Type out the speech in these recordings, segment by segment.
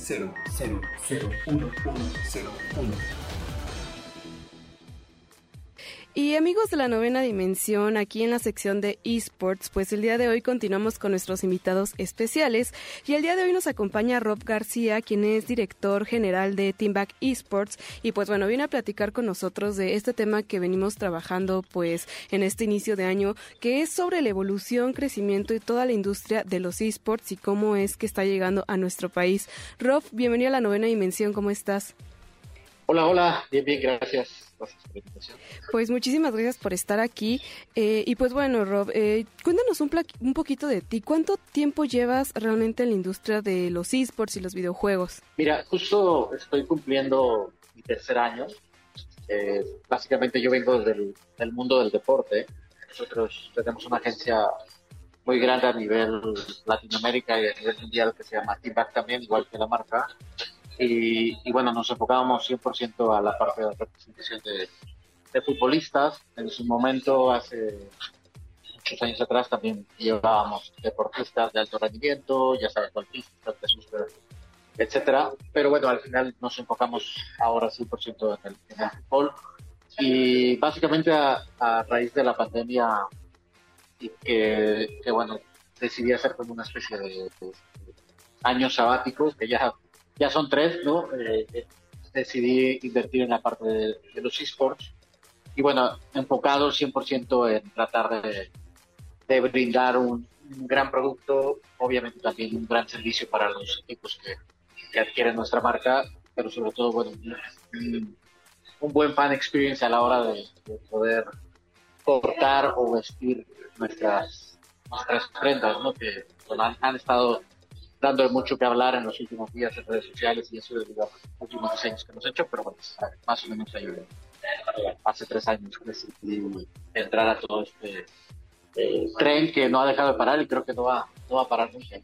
0, 0, 0, 1, 1, 0, 1. Y amigos de la novena dimensión, aquí en la sección de esports, pues el día de hoy continuamos con nuestros invitados especiales y el día de hoy nos acompaña Rob García, quien es director general de Teamback Esports y pues bueno, viene a platicar con nosotros de este tema que venimos trabajando pues en este inicio de año, que es sobre la evolución, crecimiento y toda la industria de los esports y cómo es que está llegando a nuestro país. Rob, bienvenido a la novena dimensión, ¿cómo estás? Hola, hola, bien, bien, gracias. Gracias por la invitación. Pues muchísimas gracias por estar aquí. Eh, y pues bueno, Rob, eh, cuéntanos un, un poquito de ti. ¿Cuánto tiempo llevas realmente en la industria de los esports y los videojuegos? Mira, justo estoy cumpliendo mi tercer año. Eh, básicamente yo vengo del, del mundo del deporte. Nosotros tenemos una agencia muy grande a nivel Latinoamérica y a nivel mundial que se llama Teamback también, igual que la marca. Y, bueno, nos enfocábamos 100% a la parte de representación de, de futbolistas. En su momento, hace muchos años atrás, también llevábamos deportistas de alto rendimiento, ya sabes, golfistas, etcétera. Pero bueno, al final nos enfocamos ahora 100% en el, en el fútbol. Y básicamente a, raíz de la pandemia y que, bueno, decidí hacer como una especie de años sabáticos, que ya, ya son tres, ¿no? Eh, eh, decidí invertir en la parte de, de los esports y bueno, enfocado 100% en tratar de, brindar un, gran producto, obviamente también un gran servicio para los equipos que, adquieren nuestra marca, pero sobre todo, bueno, un, buen fan experience a la hora de, de poder portar o vestir nuestras, nuestras prendas, ¿no? Que han estado dando mucho que hablar en los últimos días en redes sociales y eso debido a los últimos diseños que hemos hecho, pero bueno, más o menos eh, hace tres años que decidí entrar a todo este eh, tren que no ha dejado de parar y creo que no va, no va a parar nunca.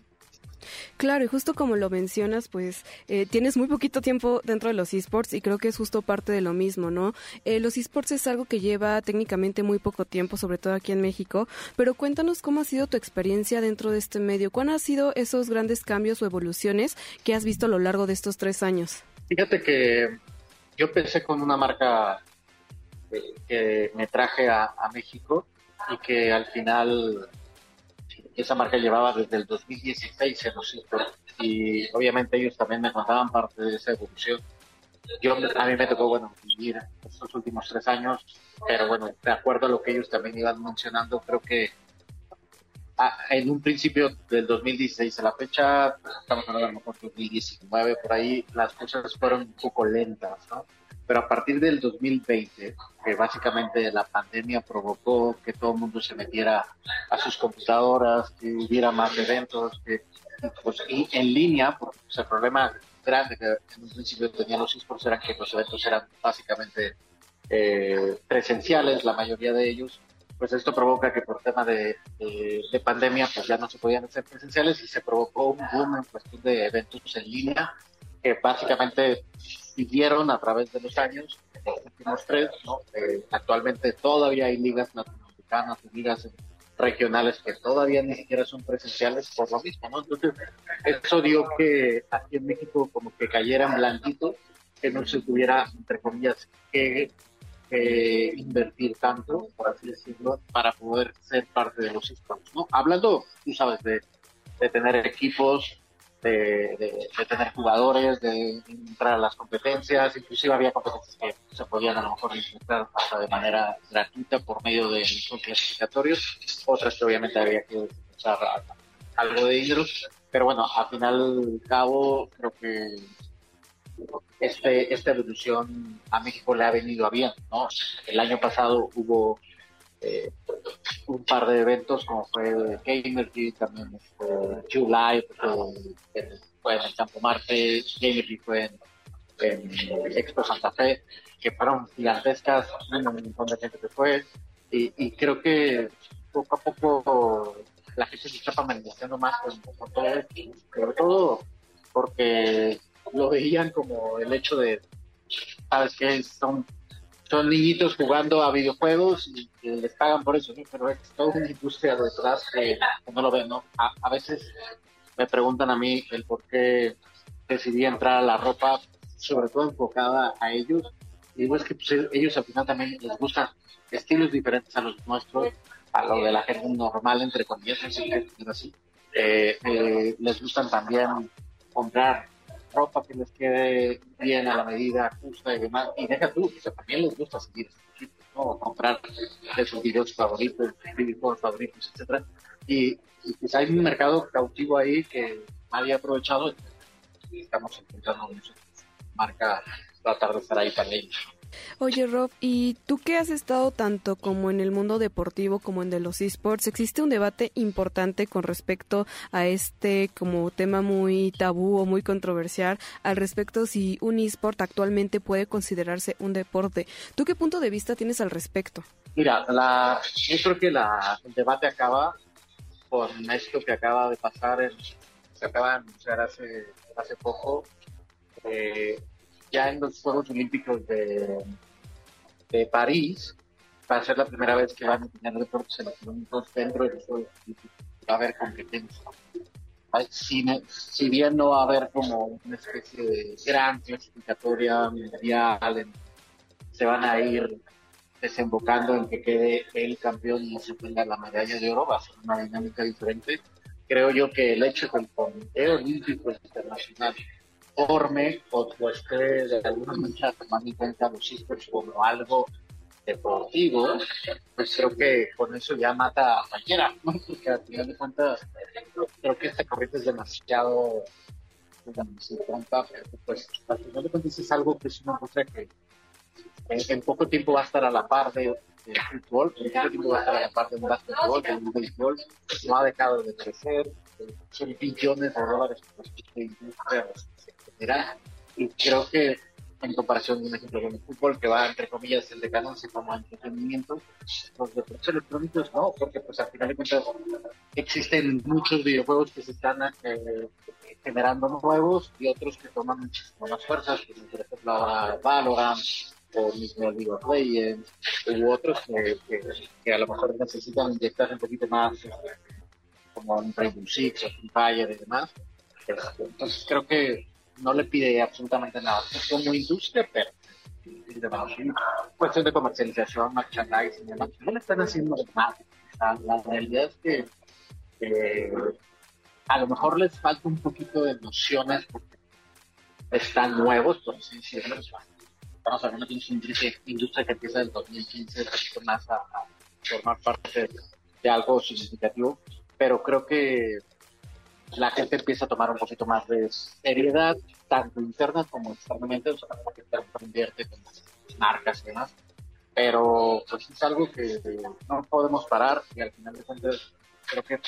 Claro, y justo como lo mencionas, pues eh, tienes muy poquito tiempo dentro de los esports y creo que es justo parte de lo mismo, ¿no? Eh, los esports es algo que lleva técnicamente muy poco tiempo, sobre todo aquí en México, pero cuéntanos cómo ha sido tu experiencia dentro de este medio, cuáles han sido esos grandes cambios o evoluciones que has visto a lo largo de estos tres años. Fíjate que yo empecé con una marca que, que me traje a, a México y que al final esa marca llevaba desde el 2016 en los esports y obviamente ellos también me contaban parte de esa evolución. Yo, a mí me tocó, bueno, vivir estos últimos tres años, pero bueno, de acuerdo a lo que ellos también iban mencionando, creo que a- en un principio del 2016 a la fecha, estamos hablando mejor 2019, por ahí, las cosas fueron un poco lentas, ¿no? Pero a partir del 2020, que básicamente la pandemia provocó que todo el mundo se metiera a sus computadoras, que hubiera más eventos, que pues, y en línea, pues, el problema grande que en un principio tenían los esports era que los eventos eran básicamente eh, presenciales, la mayoría de ellos, pues esto provoca que por tema de, de pandemia pues ya no se podían hacer presenciales y se provocó un boom en cuestión de eventos en línea que básicamente siguieron a través de los años, los últimos tres, ¿no? Eh, actualmente todavía hay ligas latinoamericanas ligas regionales que todavía ni siquiera son presenciales por lo mismo, ¿no? Entonces, eso dio que aquí en México como que cayera en blanquito, que no se tuviera, entre comillas, que invertir tanto, por así decirlo, para poder ser parte de los esports, ¿no? Hablando, tú sabes, de, de tener equipos, de, tener jugadores, de entrar a las competencias, inclusive había competencias que se podían a lo mejor implementar hasta de manera gratuita por medio de los clasificatorios, otras que obviamente había que echar algo de dinero, pero bueno, al final cabo creo que este, esta evolución a México le ha venido a bien, ¿no? El año pasado hubo eh, un par de eventos como fue Gamergy, también fue July, fue en el Campo Marte, Gamergy fue en, Expo Santa Fe, que fueron gigantescas, un montón de gente que fue, y, creo que poco a poco la gente se está familiarizando más con, todo esto, sobre todo porque lo veían como el hecho de, ¿sabes qué? Son son niñitos jugando a videojuegos y les pagan por eso, pero es toda una industria detrás que, no lo ven, ¿no? A, veces me preguntan a mí el por qué decidí entrar a la ropa, sobre todo enfocada a ellos. Y digo, es que pues, ellos al final también les gustan estilos diferentes a los nuestros, a lo de la gente normal, entre comillas, así. Eh, eh, les gustan también comprar ropa que les quede bien a la medida justa y demás. Y deja tú, también les gusta seguir ¿no? comprar de sus videos favoritos, videojuegos favoritos, etcétera. Y, y pues hay un mercado cautivo ahí que nadie ha aprovechado y estamos intentando marca, tratar de estar ahí para ellos. Oye Rob, ¿y tú que has estado tanto como en el mundo deportivo como en de los esports? ¿Existe un debate importante con respecto a este como tema muy tabú o muy controversial al respecto si un esport actualmente puede considerarse un deporte? ¿Tú qué punto de vista tienes al respecto? Mira, la, yo creo que la, el debate acaba con esto que acaba de pasar, en, se acaba de anunciar hace, hace poco. Eh, ya en los Juegos Olímpicos de, de París, va a ser la primera vez que van a tener deportes electrónicos dentro de los Juegos Olímpicos. Va a haber competencia. Si, si, bien no va a haber como una especie de gran clasificatoria mundial, se van a ir desembocando en que quede el campeón y se tenga la medalla de oro, va a ser una dinámica diferente. Creo yo que el hecho que el Comité Olímpico Internacional forme o, esté de alguna manera tomando en cuenta los esports como algo deportivo, pues creo que con eso ya mata a cualquiera, ¿no? Porque al final de cuentas creo que esta corriente es demasiado tonta, pues al final de cuentas es algo que es una cosa que en, poco tiempo va a estar a la par de, fútbol, en poco tiempo va a estar a la par de un básquetbol, de un béisbol, no ha dejado de crecer, son billones de dólares de y creo que en comparación, un ejemplo, con el fútbol, que va, entre comillas, el decadencia como entretenimiento, los deportes electrónicos no, porque pues al final de cuentas existen muchos videojuegos que se están eh, generando nuevos y otros que toman muchísimo más fuerzas, como por ejemplo ahora Valorant, o mismo League of Legends, u otros que, que, a lo mejor necesitan inyectar un poquito más, como un Rainbow Six o Free Fire y demás. Entonces creo que no le pide absolutamente nada. Como industria, pero cuestión de comercialización, merchandising, demás, no le están haciendo nada. la realidad es que a lo mejor les falta un poquito de nociones porque están nuevos, por así decirlo. Estamos hablando de una industria, que empieza en el 2015 más a, formar parte de algo significativo, pero creo que la gente empieza a tomar un poquito más de seriedad, tanto interna como externamente, o sea, porque se invierte con marcas y demás. Pero pues es algo que no podemos parar y al final de cuentas creo que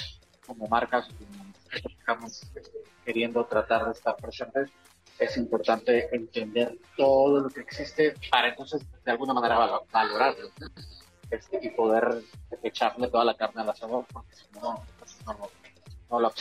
como marcas como estamos queriendo tratar de estar presentes, es importante entender todo lo que existe para entonces de alguna manera valorarlo este, y poder echarle toda la carne al asador porque si no, pues no, no.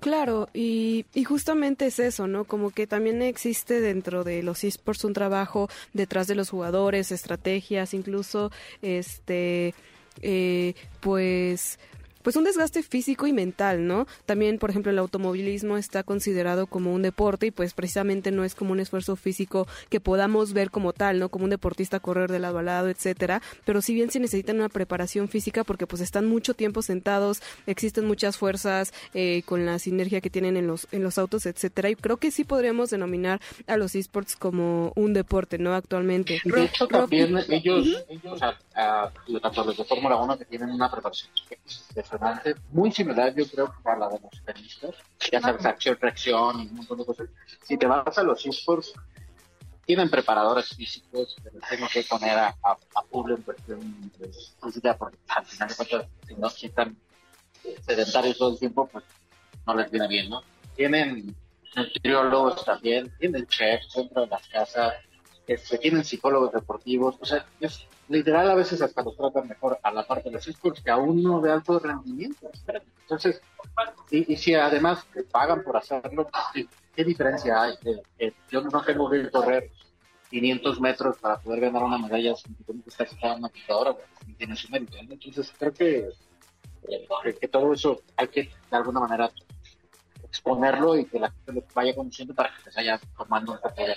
Claro, y, y, justamente es eso, ¿no? Como que también existe dentro de los esports un trabajo detrás de los jugadores, estrategias, incluso, este, eh, pues pues un desgaste físico y mental, ¿no? También, por ejemplo, el automovilismo está considerado como un deporte y pues precisamente no es como un esfuerzo físico que podamos ver como tal, ¿no? Como un deportista correr de lado a lado, etcétera, pero si bien se necesitan una preparación física porque pues están mucho tiempo sentados, existen muchas fuerzas eh, con la sinergia que tienen en los en los autos, etcétera, y creo que sí podríamos denominar a los esports como un deporte, ¿no? Actualmente. De hecho, también ellos, ellos a, tanto los de Fórmula 1 que tienen una preparación impresionante, muy similar yo creo a la de los tenistas, ya sabes, acción, reacción y un montón de cosas. Si te vas a los esports, tienen preparadores físicos les tengo que poner a, a, a en cuestión física, porque al final de cuentas, si no están sedentarios todo el tiempo, pues no les viene bien, ¿no? Tienen nutriólogos también, tienen chefs dentro de las casas, este, tienen psicólogos deportivos, o sea, es literal a veces hasta los tratan mejor a la parte de los esports que a uno de alto rendimiento. Entonces, y, si además te pagan por hacerlo, ¿qué diferencia hay? yo no tengo que correr 500 metros para poder ganar una medalla sin que estar en una computadora, tiene su mérito. Entonces, creo que, eh, que todo eso hay que de alguna manera exponerlo y que la gente lo vaya conociendo para que se vaya tomando un poco de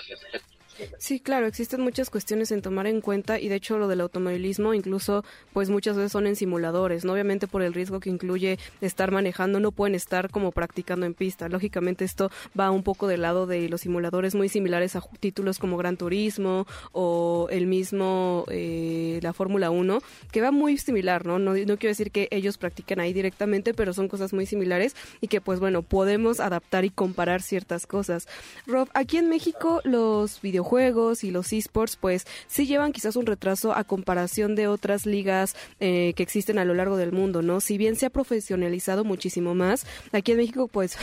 Sí, claro, existen muchas cuestiones en tomar en cuenta y de hecho lo del automovilismo incluso pues muchas veces son en simuladores, ¿no? Obviamente por el riesgo que incluye estar manejando no pueden estar como practicando en pista. Lógicamente esto va un poco del lado de los simuladores muy similares a títulos como Gran Turismo o el mismo eh, la Fórmula 1, que va muy similar, ¿no? ¿no? No quiero decir que ellos practiquen ahí directamente, pero son cosas muy similares y que pues bueno, podemos adaptar y comparar ciertas cosas. Rob, aquí en México los videojuegos juegos y los esports pues sí llevan quizás un retraso a comparación de otras ligas eh, que existen a lo largo del mundo, ¿no? Si bien se ha profesionalizado muchísimo más, aquí en México pues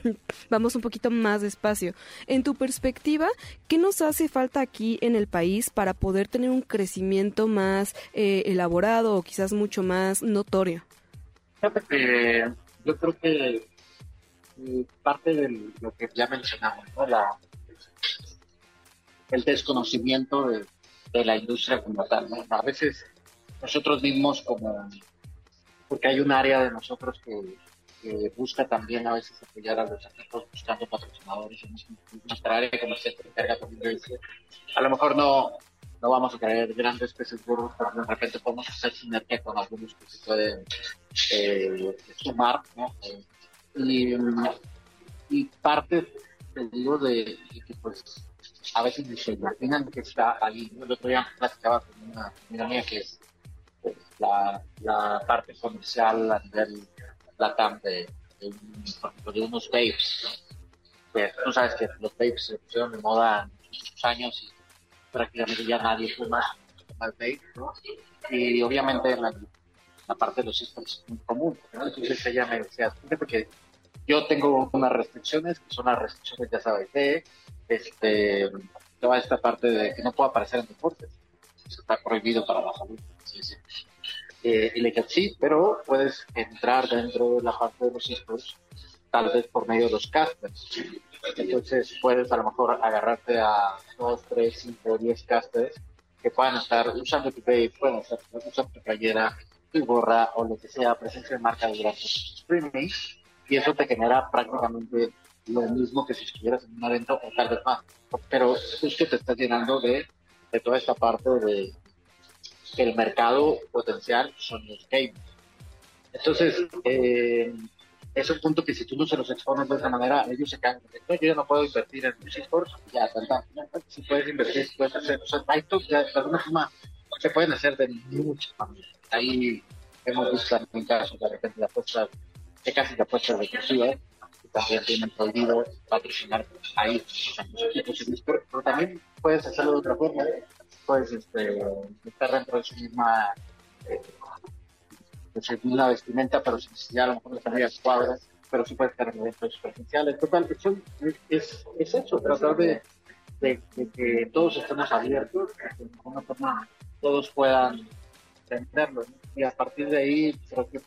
vamos un poquito más despacio. En tu perspectiva, ¿qué nos hace falta aquí en el país para poder tener un crecimiento más eh, elaborado o quizás mucho más notorio? yo creo que eh, parte de lo que ya mencionamos, ¿no? la, el desconocimiento de, la industria como tal. A veces nosotros mismos como, porque hay un área de nosotros que, busca también a veces apoyar a los equipos buscando patrocinadores nuestra área comercial que encarga también a lo mejor no, no vamos a traer grandes peces gordos, pero de repente podemos hacer sinergia con algunos que se pueden eh, sumar, ¿no? y, y parte, te digo, de, de que pues a veces se imaginan que está ahí. El otro día platicaba con una amiga mía que es pues, la, la, parte comercial a nivel latam de, de, de unos ¿no? Pues tú sabes que los babes se pusieron de moda muchos años y prácticamente ya nadie fuma más vape, ¿no? Y obviamente la, la parte de los sistemas es muy común, ¿no? Entonces ella me decía, porque yo tengo unas restricciones, que son las restricciones, ya sabes, de este, toda esta parte de que no puedo aparecer en deportes. está prohibido para la salud. Sí, sí. Eh, y le dije, sí, pero puedes entrar dentro de la parte de los esports, tal vez por medio de los casters. Entonces puedes a lo mejor agarrarte a dos, tres, cinco, diez casters que puedan estar usando tu pay, pueden estar usando tu playera, tu gorra o lo que sea, presencia de marca durante streaming, y eso te genera prácticamente lo mismo que si estuvieras en un evento o tal vez más. Pero que te estás llenando de, de toda esta parte de el mercado potencial son los games. Entonces, eh, es un punto que si tú no se los expones de esa manera, ellos se caen. No, yo ya no puedo invertir en los esports, ya, tal, Si puedes invertir, si puedes hacer. O sea, hay ya, de alguna forma se pueden hacer de muchas maneras. Ahí hemos visto en casos de repente de apuestas, que casi de apuestas reclusivas, también tienen prohibido patrocinar ahí pero también puedes hacerlo de otra forma. Puedes este, estar dentro de su misma eh, de vestimenta, pero sin necesidad a lo mejor de tener cuadras, pero sí puedes estar en eventos presenciales. Total, es, es eso, tratar de, de, que todos estemos abiertos, que de alguna forma todos puedan entenderlo. Y a partir de ahí, creo que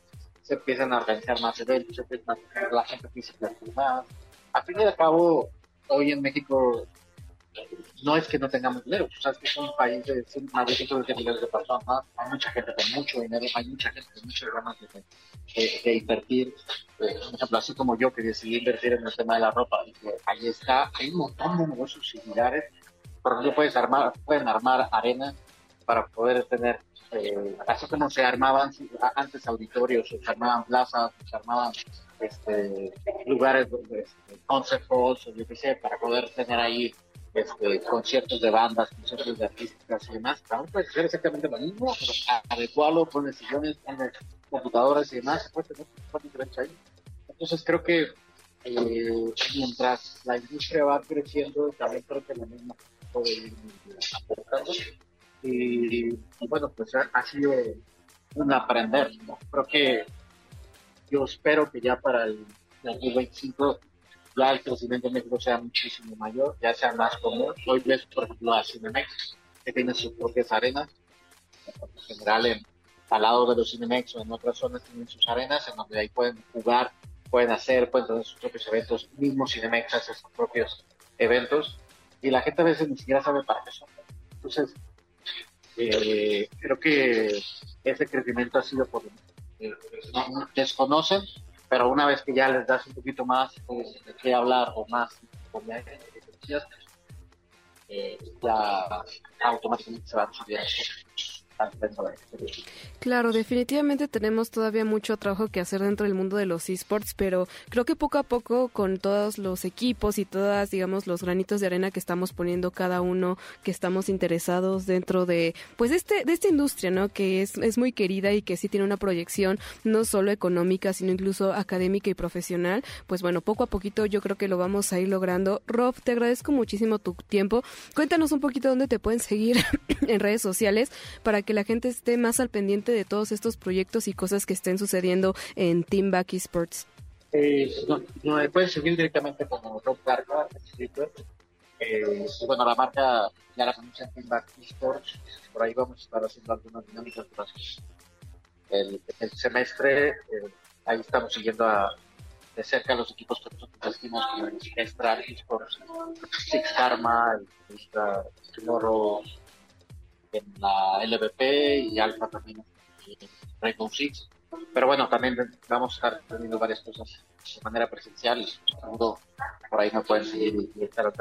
se empiezan a organizar más eventos, se empiezan a, la gente física más. A fin y al cabo, hoy en México no es que no tengamos dinero, tú sabes que es un país de más de 120 millones de personas, hay mucha gente con mucho dinero, hay mucha gente con muchas ganas de, de, invertir. Eh, por ejemplo, así como yo que decidí invertir en el tema de la ropa, ahí está, hay un montón de negocios similares. Por ejemplo, puedes armar, pueden armar arena para poder tener, eh, así como se armaban antes auditorios, se armaban plazas, se armaban este, lugares, este, concept halls, yo qué sé, para poder tener ahí este, conciertos de bandas, conciertos de artísticas y demás. También puedes hacer exactamente lo mismo, pero adecuarlo, pones sillones, pones computadoras y demás, puedes tener ahí. Entonces creo que eh, mientras la industria va creciendo, también creo que lo mismo puede ir. Y, bueno, pues ha, sido un aprender. ¿no? Creo que yo espero que ya para el 2025 ya el crecimiento en México sea muchísimo mayor, ya sea más común. Hoy ves, por ejemplo, a Cinemex, que tiene sus propias arenas. En general, al lado de los Cinemex o en otras zonas tienen sus arenas, en donde ahí pueden jugar, pueden hacer, pueden tener sus propios eventos. Mismo Cinemex hace sus propios eventos. Y la gente a veces ni siquiera sabe para qué son. Entonces, eh, creo que ese crecimiento ha sido por... Eh, no, desconocen pero una vez que ya les das un poquito más de qué hablar o más eh, ya automáticamente se van subiendo Claro, definitivamente tenemos todavía mucho trabajo que hacer dentro del mundo de los esports, pero creo que poco a poco con todos los equipos y todas, digamos, los granitos de arena que estamos poniendo cada uno, que estamos interesados dentro de, pues, este, de esta industria, ¿no? Que es, es muy querida y que sí tiene una proyección no solo económica, sino incluso académica y profesional. Pues bueno, poco a poquito yo creo que lo vamos a ir logrando. Rob, te agradezco muchísimo tu tiempo. Cuéntanos un poquito dónde te pueden seguir en redes sociales para que la gente esté más al pendiente de todos estos proyectos y cosas que estén sucediendo en Team Back Esports? Eh, no, pueden seguir directamente como Rob Garga, eh, bueno, la marca ya la conocen Team Back Esports, por ahí vamos a estar haciendo algunas dinámicas durante el, el semestre, eh, ahí estamos siguiendo a, de cerca los equipos que nosotros decimos como Esports, Six Karma, Tomorrow, en la LVP y Alfa también en Rainbow Six. Pero bueno, también vamos a estar teniendo varias cosas de manera presencial y seguro por ahí me pueden seguir y, estar al.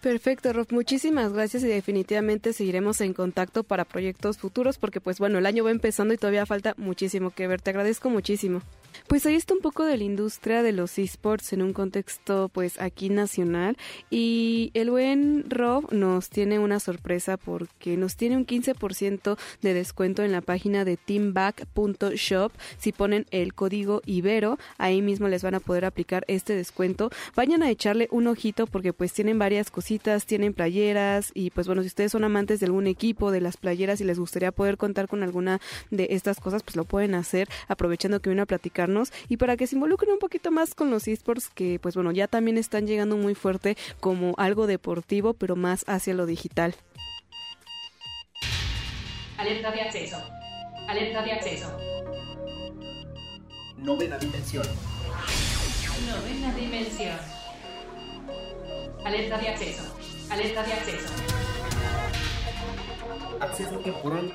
Perfecto, Rob. Muchísimas gracias y definitivamente seguiremos en contacto para proyectos futuros porque pues bueno, el año va empezando y todavía falta muchísimo que ver. Te agradezco muchísimo. Pues ahí está un poco de la industria de los esports en un contexto pues aquí nacional y el buen Rob nos tiene una sorpresa porque nos tiene un 15% de descuento en la página de teamback.shop si ponen el código Ibero, ahí mismo les van a poder aplicar este descuento. Vayan a echarle un ojito porque pues tienen varias cositas, tienen playeras y pues bueno, si ustedes son amantes de algún equipo, de las playeras y les gustaría poder contar con alguna de estas cosas, pues lo pueden hacer aprovechando que viene a platicar y para que se involucren un poquito más con los esports que pues bueno ya también están llegando muy fuerte como algo deportivo pero más hacia lo digital. Alerta de acceso. Alerta de acceso. Novena dimensión. Novena dimensión. Alerta de acceso. Alerta de acceso. Acceso temporal